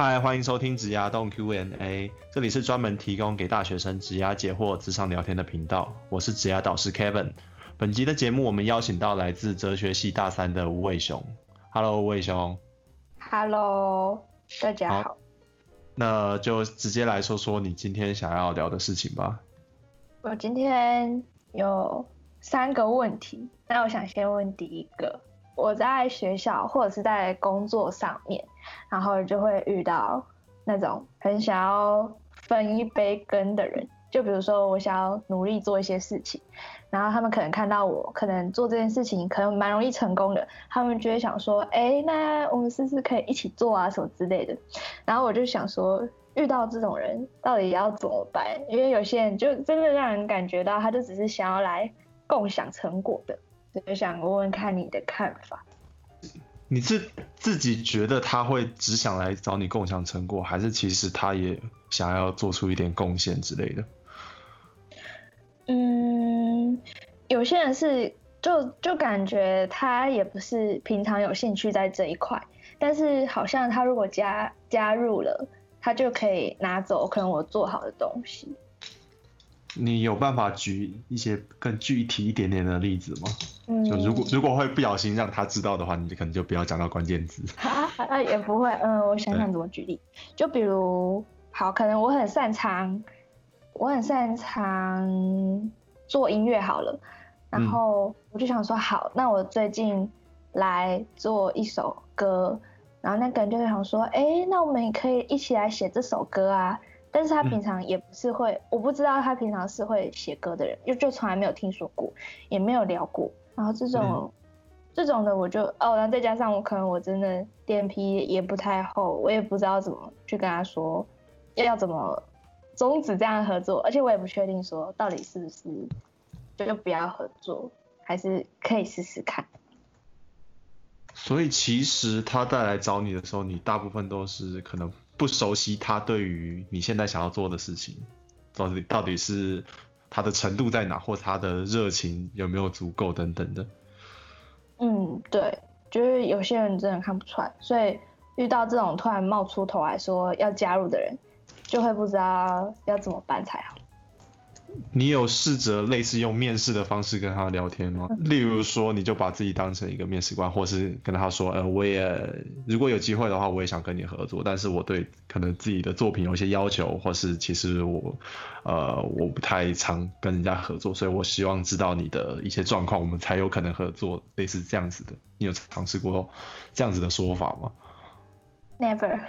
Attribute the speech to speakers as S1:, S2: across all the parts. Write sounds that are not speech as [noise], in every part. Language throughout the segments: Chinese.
S1: 嗨，欢迎收听职涯动 Q&A，这里是专门提供给大学生职涯解惑、职场聊天的频道。我是职涯导师 Kevin。本集的节目，我们邀请到来自哲学系大三的吴伟雄。Hello，吴伟雄。
S2: Hello，大家好。
S1: 那就直接来说说你今天想要聊的事情吧。
S2: 我今天有三个问题，那我想先问第一个。我在学校或者是在工作上面，然后就会遇到那种很想要分一杯羹的人。就比如说，我想要努力做一些事情，然后他们可能看到我可能做这件事情可能蛮容易成功的，他们就会想说：“哎，那我们是不是可以一起做啊，什么之类的？”然后我就想说，遇到这种人到底要怎么办？因为有些人就真的让人感觉到，他就只是想要来共享成果的。就想问问看你的看法。
S1: 你是自己觉得他会只想来找你共享成果，还是其实他也想要做出一点贡献之类的？
S2: 嗯，有些人是就就感觉他也不是平常有兴趣在这一块，但是好像他如果加加入了，他就可以拿走可能我做好的东西。
S1: 你有办法举一些更具体一点点的例子吗？
S2: 嗯，
S1: 就如果如果会不小心让他知道的话，你就可能就不要讲到关键字。[laughs]
S2: 啊，也不会。嗯，我想想怎么举例。就比如，好，可能我很擅长，我很擅长做音乐好了，然后我就想说，好，那我最近来做一首歌，然后那个人就会想说，哎，那我们也可以一起来写这首歌啊。但是他平常也不是会，嗯、我不知道他平常是会写歌的人，就就从来没有听说过，也没有聊过。然后这种、嗯、这种的，我就哦，然后再加上我可能我真的脸皮也不太厚，我也不知道怎么去跟他说要怎么终止这样的合作，而且我也不确定说到底是不是就就不要合作，还是可以试试看。
S1: 所以其实他带来找你的时候，你大部分都是可能。不熟悉他对于你现在想要做的事情，到底到底是他的程度在哪，或他的热情有没有足够等等的。
S2: 嗯，对，就是有些人真的看不出来，所以遇到这种突然冒出头来说要加入的人，就会不知道要怎么办才好。
S1: 你有试着类似用面试的方式跟他聊天吗？例如说，你就把自己当成一个面试官，或是跟他说，呃，我也如果有机会的话，我也想跟你合作，但是我对可能自己的作品有一些要求，或是其实我，呃，我不太常跟人家合作，所以我希望知道你的一些状况，我们才有可能合作，类似这样子的。你有尝试过这样子的说法吗
S2: ？Never，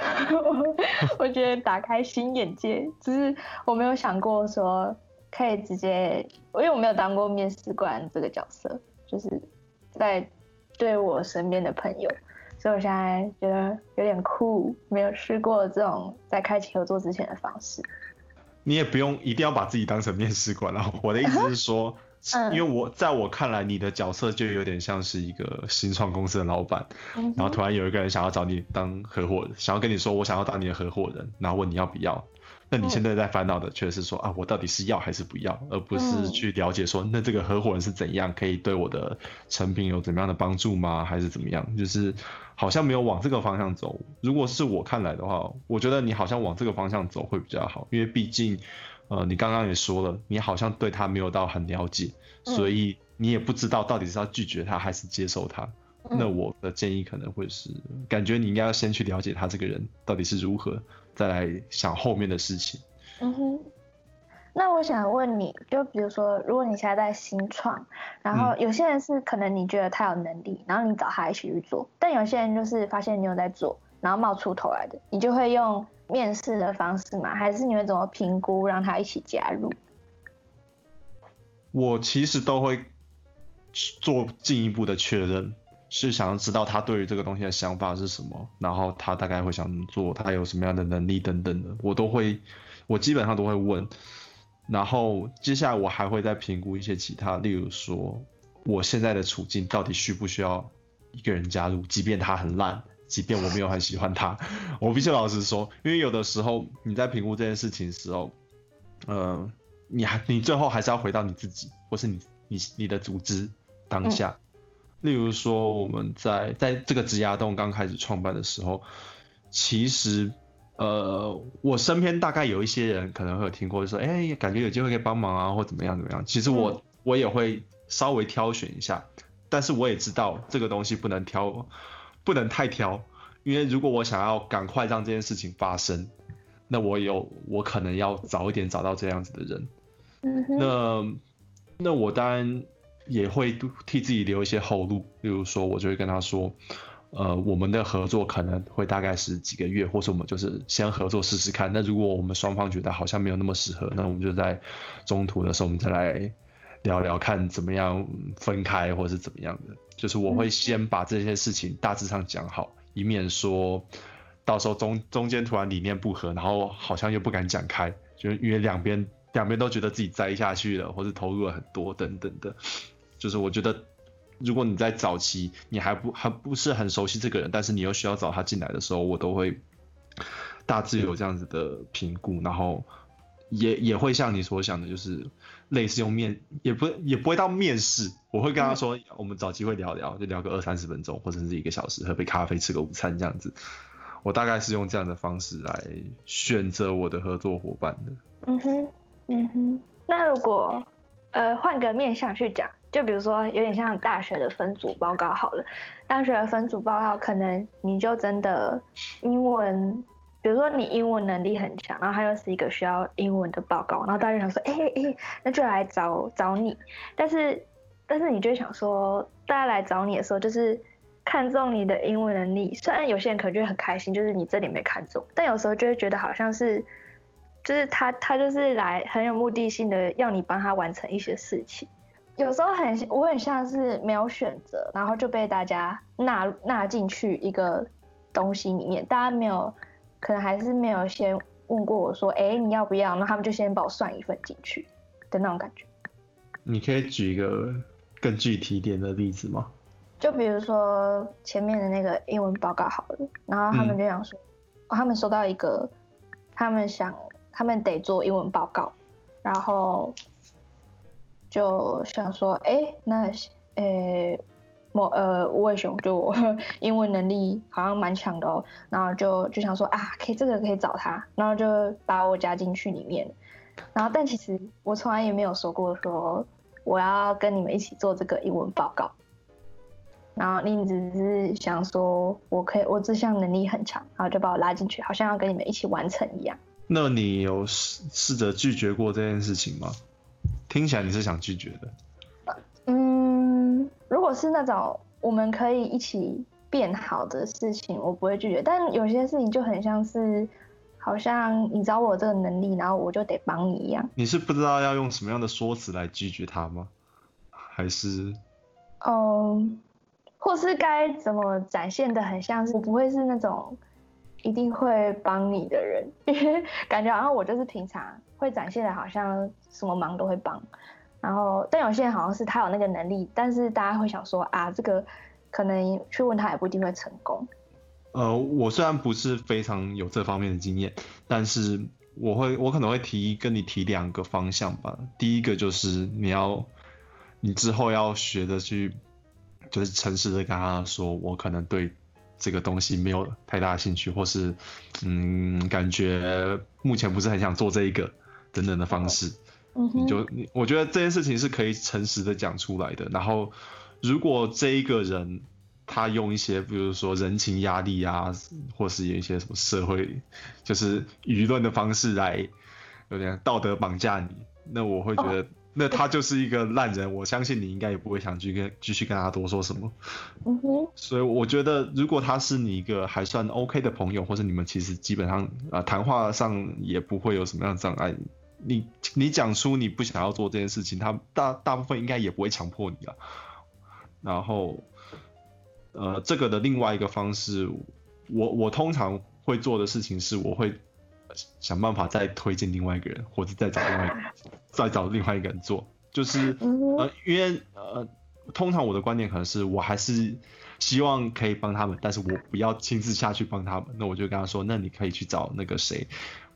S2: [laughs] 我觉得打开新眼界，只是我没有想过说。可以直接，因为我没有当过面试官这个角色，就是在对我身边的朋友，所以我现在觉得有点酷，没有试过这种在开启合作之前的方式。
S1: 你也不用一定要把自己当成面试官了，我的意思是说，[laughs] 因为我在我看来，你的角色就有点像是一个新创公司的老板，
S2: 嗯、
S1: 然后突然有一个人想要找你当合伙人，想要跟你说我想要当你的合伙人，然后问你要不要。那你现在在烦恼的却是说啊，我到底是要还是不要，而不是去了解说，那这个合伙人是怎样，可以对我的成品有怎么样的帮助吗？还是怎么样？就是好像没有往这个方向走。如果是我看来的话，我觉得你好像往这个方向走会比较好，因为毕竟，呃，你刚刚也说了，你好像对他没有到很了解，所以你也不知道到底是要拒绝他还是接受他。那我的建议可能会是，感觉你应该要先去了解他这个人到底是如何。再来想后面的事情。
S2: 嗯哼，那我想问你，就比如说，如果你现在在新创，然后有些人是可能你觉得他有能力，然后你找他一起去做，但有些人就是发现你有在做，然后冒出头来的，你就会用面试的方式吗？还是你会怎么评估让他一起加入？
S1: 我其实都会做进一步的确认。是想要知道他对于这个东西的想法是什么，然后他大概会想做，他有什么样的能力等等的，我都会，我基本上都会问。然后接下来我还会再评估一些其他，例如说我现在的处境到底需不需要一个人加入，即便他很烂，即便我没有很喜欢他，[laughs] 我必须老实说，因为有的时候你在评估这件事情的时候，呃，你还你最后还是要回到你自己，或是你你你的组织当下。嗯例如说，我们在在这个职涯洞刚开始创办的时候，其实呃，我身边大概有一些人可能会有听过，就说，哎，感觉有机会可以帮忙啊，或怎么样怎么样。其实我我也会稍微挑选一下，但是我也知道这个东西不能挑，不能太挑，因为如果我想要赶快让这件事情发生，那我有我可能要早一点找到这样子的人。
S2: 嗯哼，
S1: 那那我当然也会替自己留一些后路，例如说我就会跟他说。呃，我们的合作可能会大概是几个月，或是我们就是先合作试试看。那如果我们双方觉得好像没有那么适合，那我们就在中途的时候，我们再来聊聊看怎么样分开，或是怎么样的。就是我会先把这些事情大致上讲好，以免说到时候中中间突然理念不合，然后好像又不敢讲开，就因为两边两边都觉得自己栽下去了，或是投入了很多等等的。就是我觉得。如果你在早期你还不还不是很熟悉这个人，但是你又需要找他进来的时候，我都会大致有这样子的评估，然后也也会像你所想的，就是类似用面，也不也不会到面试，我会跟他说，我们找机会聊聊，就聊个二三十分钟，或者是一个小时，喝杯咖啡，吃个午餐这样子。我大概是用这样的方式来选择我的合作伙伴的。
S2: 嗯哼，嗯哼。那如果呃换个面向去讲。就比如说，有点像大学的分组报告好了。大学的分组报告，可能你就真的英文，比如说你英文能力很强，然后它又是一个需要英文的报告，然后大家想说，哎哎，那就来找找你。但是，但是你就想说，大家来找你的时候，就是看中你的英文能力。虽然有些人可能就很开心，就是你这里没看中，但有时候就会觉得好像是，就是他他就是来很有目的性的要你帮他完成一些事情。有时候很，我很像是没有选择，然后就被大家纳纳进去一个东西里面，大家没有，可能还是没有先问过我说，哎，你要不要？那他们就先把我算一份进去的那种感觉。
S1: 你可以举一个更具体点的例子吗？
S2: 就比如说前面的那个英文报告好了，然后他们就想说，他们收到一个，他们想，他们得做英文报告，然后。就想说，哎，那，诶，某呃吴伟雄就我英文能力好像蛮强的哦，然后就就想说啊，可以这个可以找他，然后就把我加进去里面，然后但其实我从来也没有说过说我要跟你们一起做这个英文报告，然后你只是想说我可以我这项能力很强，然后就把我拉进去，好像要跟你们一起完成一样。
S1: 那你有试试着拒绝过这件事情吗？听起来你是想拒绝的，
S2: 嗯，如果是那种我们可以一起变好的事情，我不会拒绝。但有些事情就很像是，好像你找我这个能力，然后我就得帮你一样。
S1: 你是不知道要用什么样的说辞来拒绝他吗？还是？
S2: 嗯，或是该怎么展现的很像是，我不会是那种一定会帮你的人，因 [laughs] 为感觉好像我就是平常会展现的好像。什么忙都会帮，然后但有些人好像是他有那个能力，但是大家会想说啊，这个可能去问他也不一定会成功。
S1: 呃，我虽然不是非常有这方面的经验，但是我会我可能会提跟你提两个方向吧。第一个就是你要你之后要学着去，就是诚实的跟他说，我可能对这个东西没有太大兴趣，或是嗯，感觉目前不是很想做这一个等等的方式。你就你，我觉得这件事情是可以诚实的讲出来的。然后，如果这一个人他用一些，比如说人情压力啊，或是有一些什么社会，就是舆论的方式来有点道德绑架你，那我会觉得，那他就是一个烂人。我相信你应该也不会想去跟继续跟他多说什么。
S2: 嗯哼。
S1: 所以我觉得，如果他是你一个还算 OK 的朋友，或者你们其实基本上啊谈话上也不会有什么样的障碍。你你讲出你不想要做这件事情，他大大部分应该也不会强迫你了。然后，呃，这个的另外一个方式，我我通常会做的事情是，我会想办法再推荐另外一个人，或者再找另外再找另外一个人做。就是呃，因为呃，通常我的观点可能是我还是希望可以帮他们，但是我不要亲自下去帮他们。那我就跟他说，那你可以去找那个谁。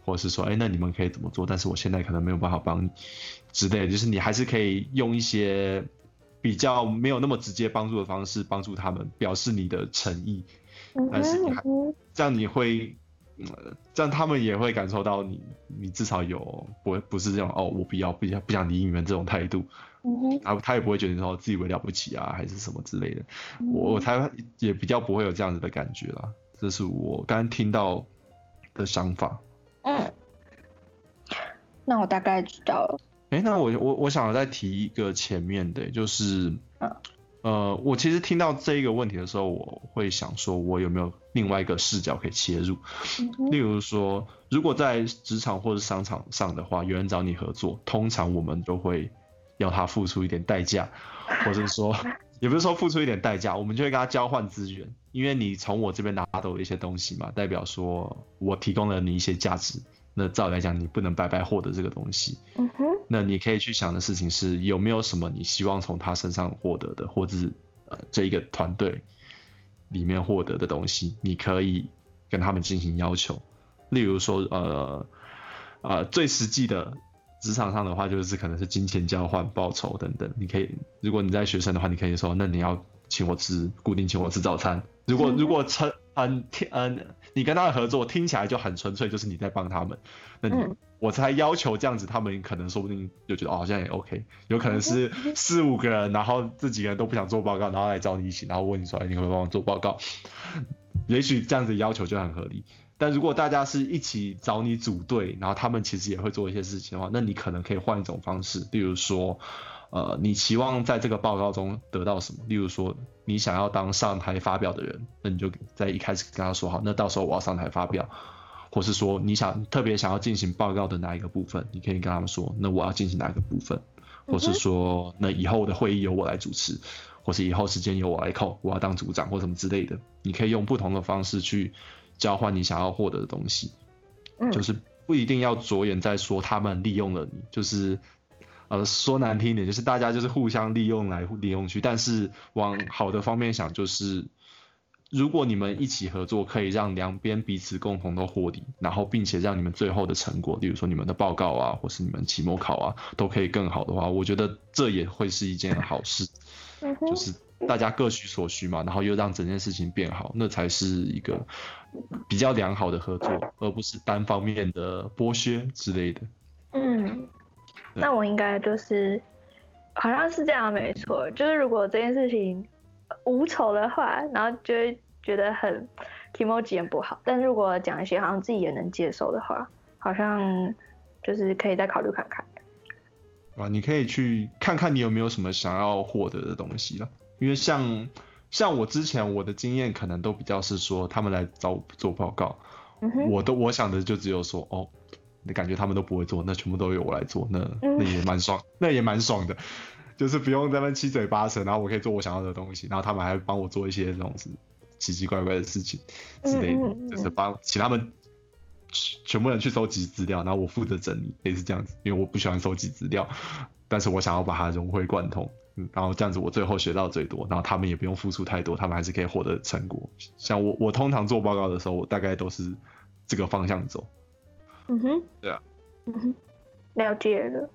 S1: 或者是说，哎，那你们可以怎么做？但是我现在可能没有办法帮你之类的，就是你还是可以用一些比较没有那么直接帮助的方式帮助他们，表示你的诚意。但是你还这样你会这样他们也会感受到你，你至少有不不是这种哦，我不要不想不想理你们这种态度，
S2: 嗯哼，
S1: 他他也不会觉得说自以为了不起啊，还是什么之类的，我我才也比较不会有这样子的感觉啦，这是我刚刚听到的想法。
S2: 嗯，那我大概知道了。
S1: 哎，那我我我想再提一个前面的，就是，
S2: 嗯
S1: 呃，我其实听到这一个问题的时候，我会想说，我有没有另外一个视角可以切入？
S2: 嗯 [laughs]
S1: 例如说，如果在职场或者商场上的话，有人找你合作，通常我们都会要他付出一点代价，或者说，[laughs] 也不是说付出一点代价，我们就会跟他交换资源，因为你从我这边拿到一些东西嘛，代表说我提供了你一些价值，那照理来讲，你不能白白获得这个东西。
S2: 嗯哼，
S1: 那你可以去想的事情是有没有什么你希望从他身上获得的，或者是呃这一个团队里面获得的东西，你可以跟他们进行要求。例如说，呃呃，最实际的职场上的话，就是可能是金钱交换、报酬等等。你可以，如果你在学生的话，你可以说，那你要请我吃，固定请我吃早餐。如果如果成嗯听嗯，你跟他的合作听起来就很纯粹，就是你在帮他们，那你、
S2: 嗯
S1: 我才要求这样子，他们可能说不定就觉得哦，好像也 OK，有可能是四五个人，然后这几个人都不想做报告，然后来找你一起，然后问你说，哎，你可不可以帮我做报告？也许这样子要求就很合理。但如果大家是一起找你组队，然后他们其实也会做一些事情的话，那你可能可以换一种方式，例如说，呃，你期望在这个报告中得到什么？例如说，你想要当上台发表的人，那你就在一开始跟他说好，那到时候我要上台发表，或是说你想特别想要进行报告的哪一个部分，你可以跟他们说，那我要进行哪一个部分，或是说，那以后的会议由我来主持，或是以后时间由我来扣，我要当组长或什么之类的，你可以用不同的方式去交换你想要获得的东西。
S2: 嗯，
S1: 就是不一定要着眼在说他们利用了你，就是呃说难听一点，就是大家就是互相利用来利用去，但是往好的方面想，就是如果你们一起合作，可以让两边彼此共同都获利，然后并且让你们最后的成果，例如说你们的报告啊，或是你们期末考啊，都可以更好的话，我觉得这也会是一件好事。就是大家各取所需嘛，然后又让整件事情变好，那才是一个比较良好的合作，而不是单方面的剥削之类的。
S2: 嗯，那我应该就是好像是这样，没错。就是如果这件事情无仇的话，然后就会觉得很 emoji 很不好。但如果讲一些好像自己也能接受的话，好像就是可以再考虑看看。
S1: 啊，你可以去看看你有没有什么想要获得的东西了，因为像像我之前我的经验可能都比较是说他们来找我做报告，
S2: 嗯，
S1: 我都我想的就只有说哦，感觉他们都不会做，那全部都由我来做，那
S2: 嗯
S1: 那也蛮爽，[laughs] 那也蛮爽的，就是不用在那七嘴八舌，然后我可以做我想要的东西，然后他们还帮我做一些这种是奇奇怪怪的事情之类的，就是帮请他们全全部人去收集资料，然后我负责整理，类似这样子，因为我不喜欢收集资料，但是我想要把它融会贯通。嗯，然后这样子我最后学到最多，然后他们也不用付出太多，他们还是可以获得成果。像我，我通常做报告的时候，我大概都是这个方向走。
S2: 嗯哼，
S1: 对啊，
S2: 嗯哼，了解了。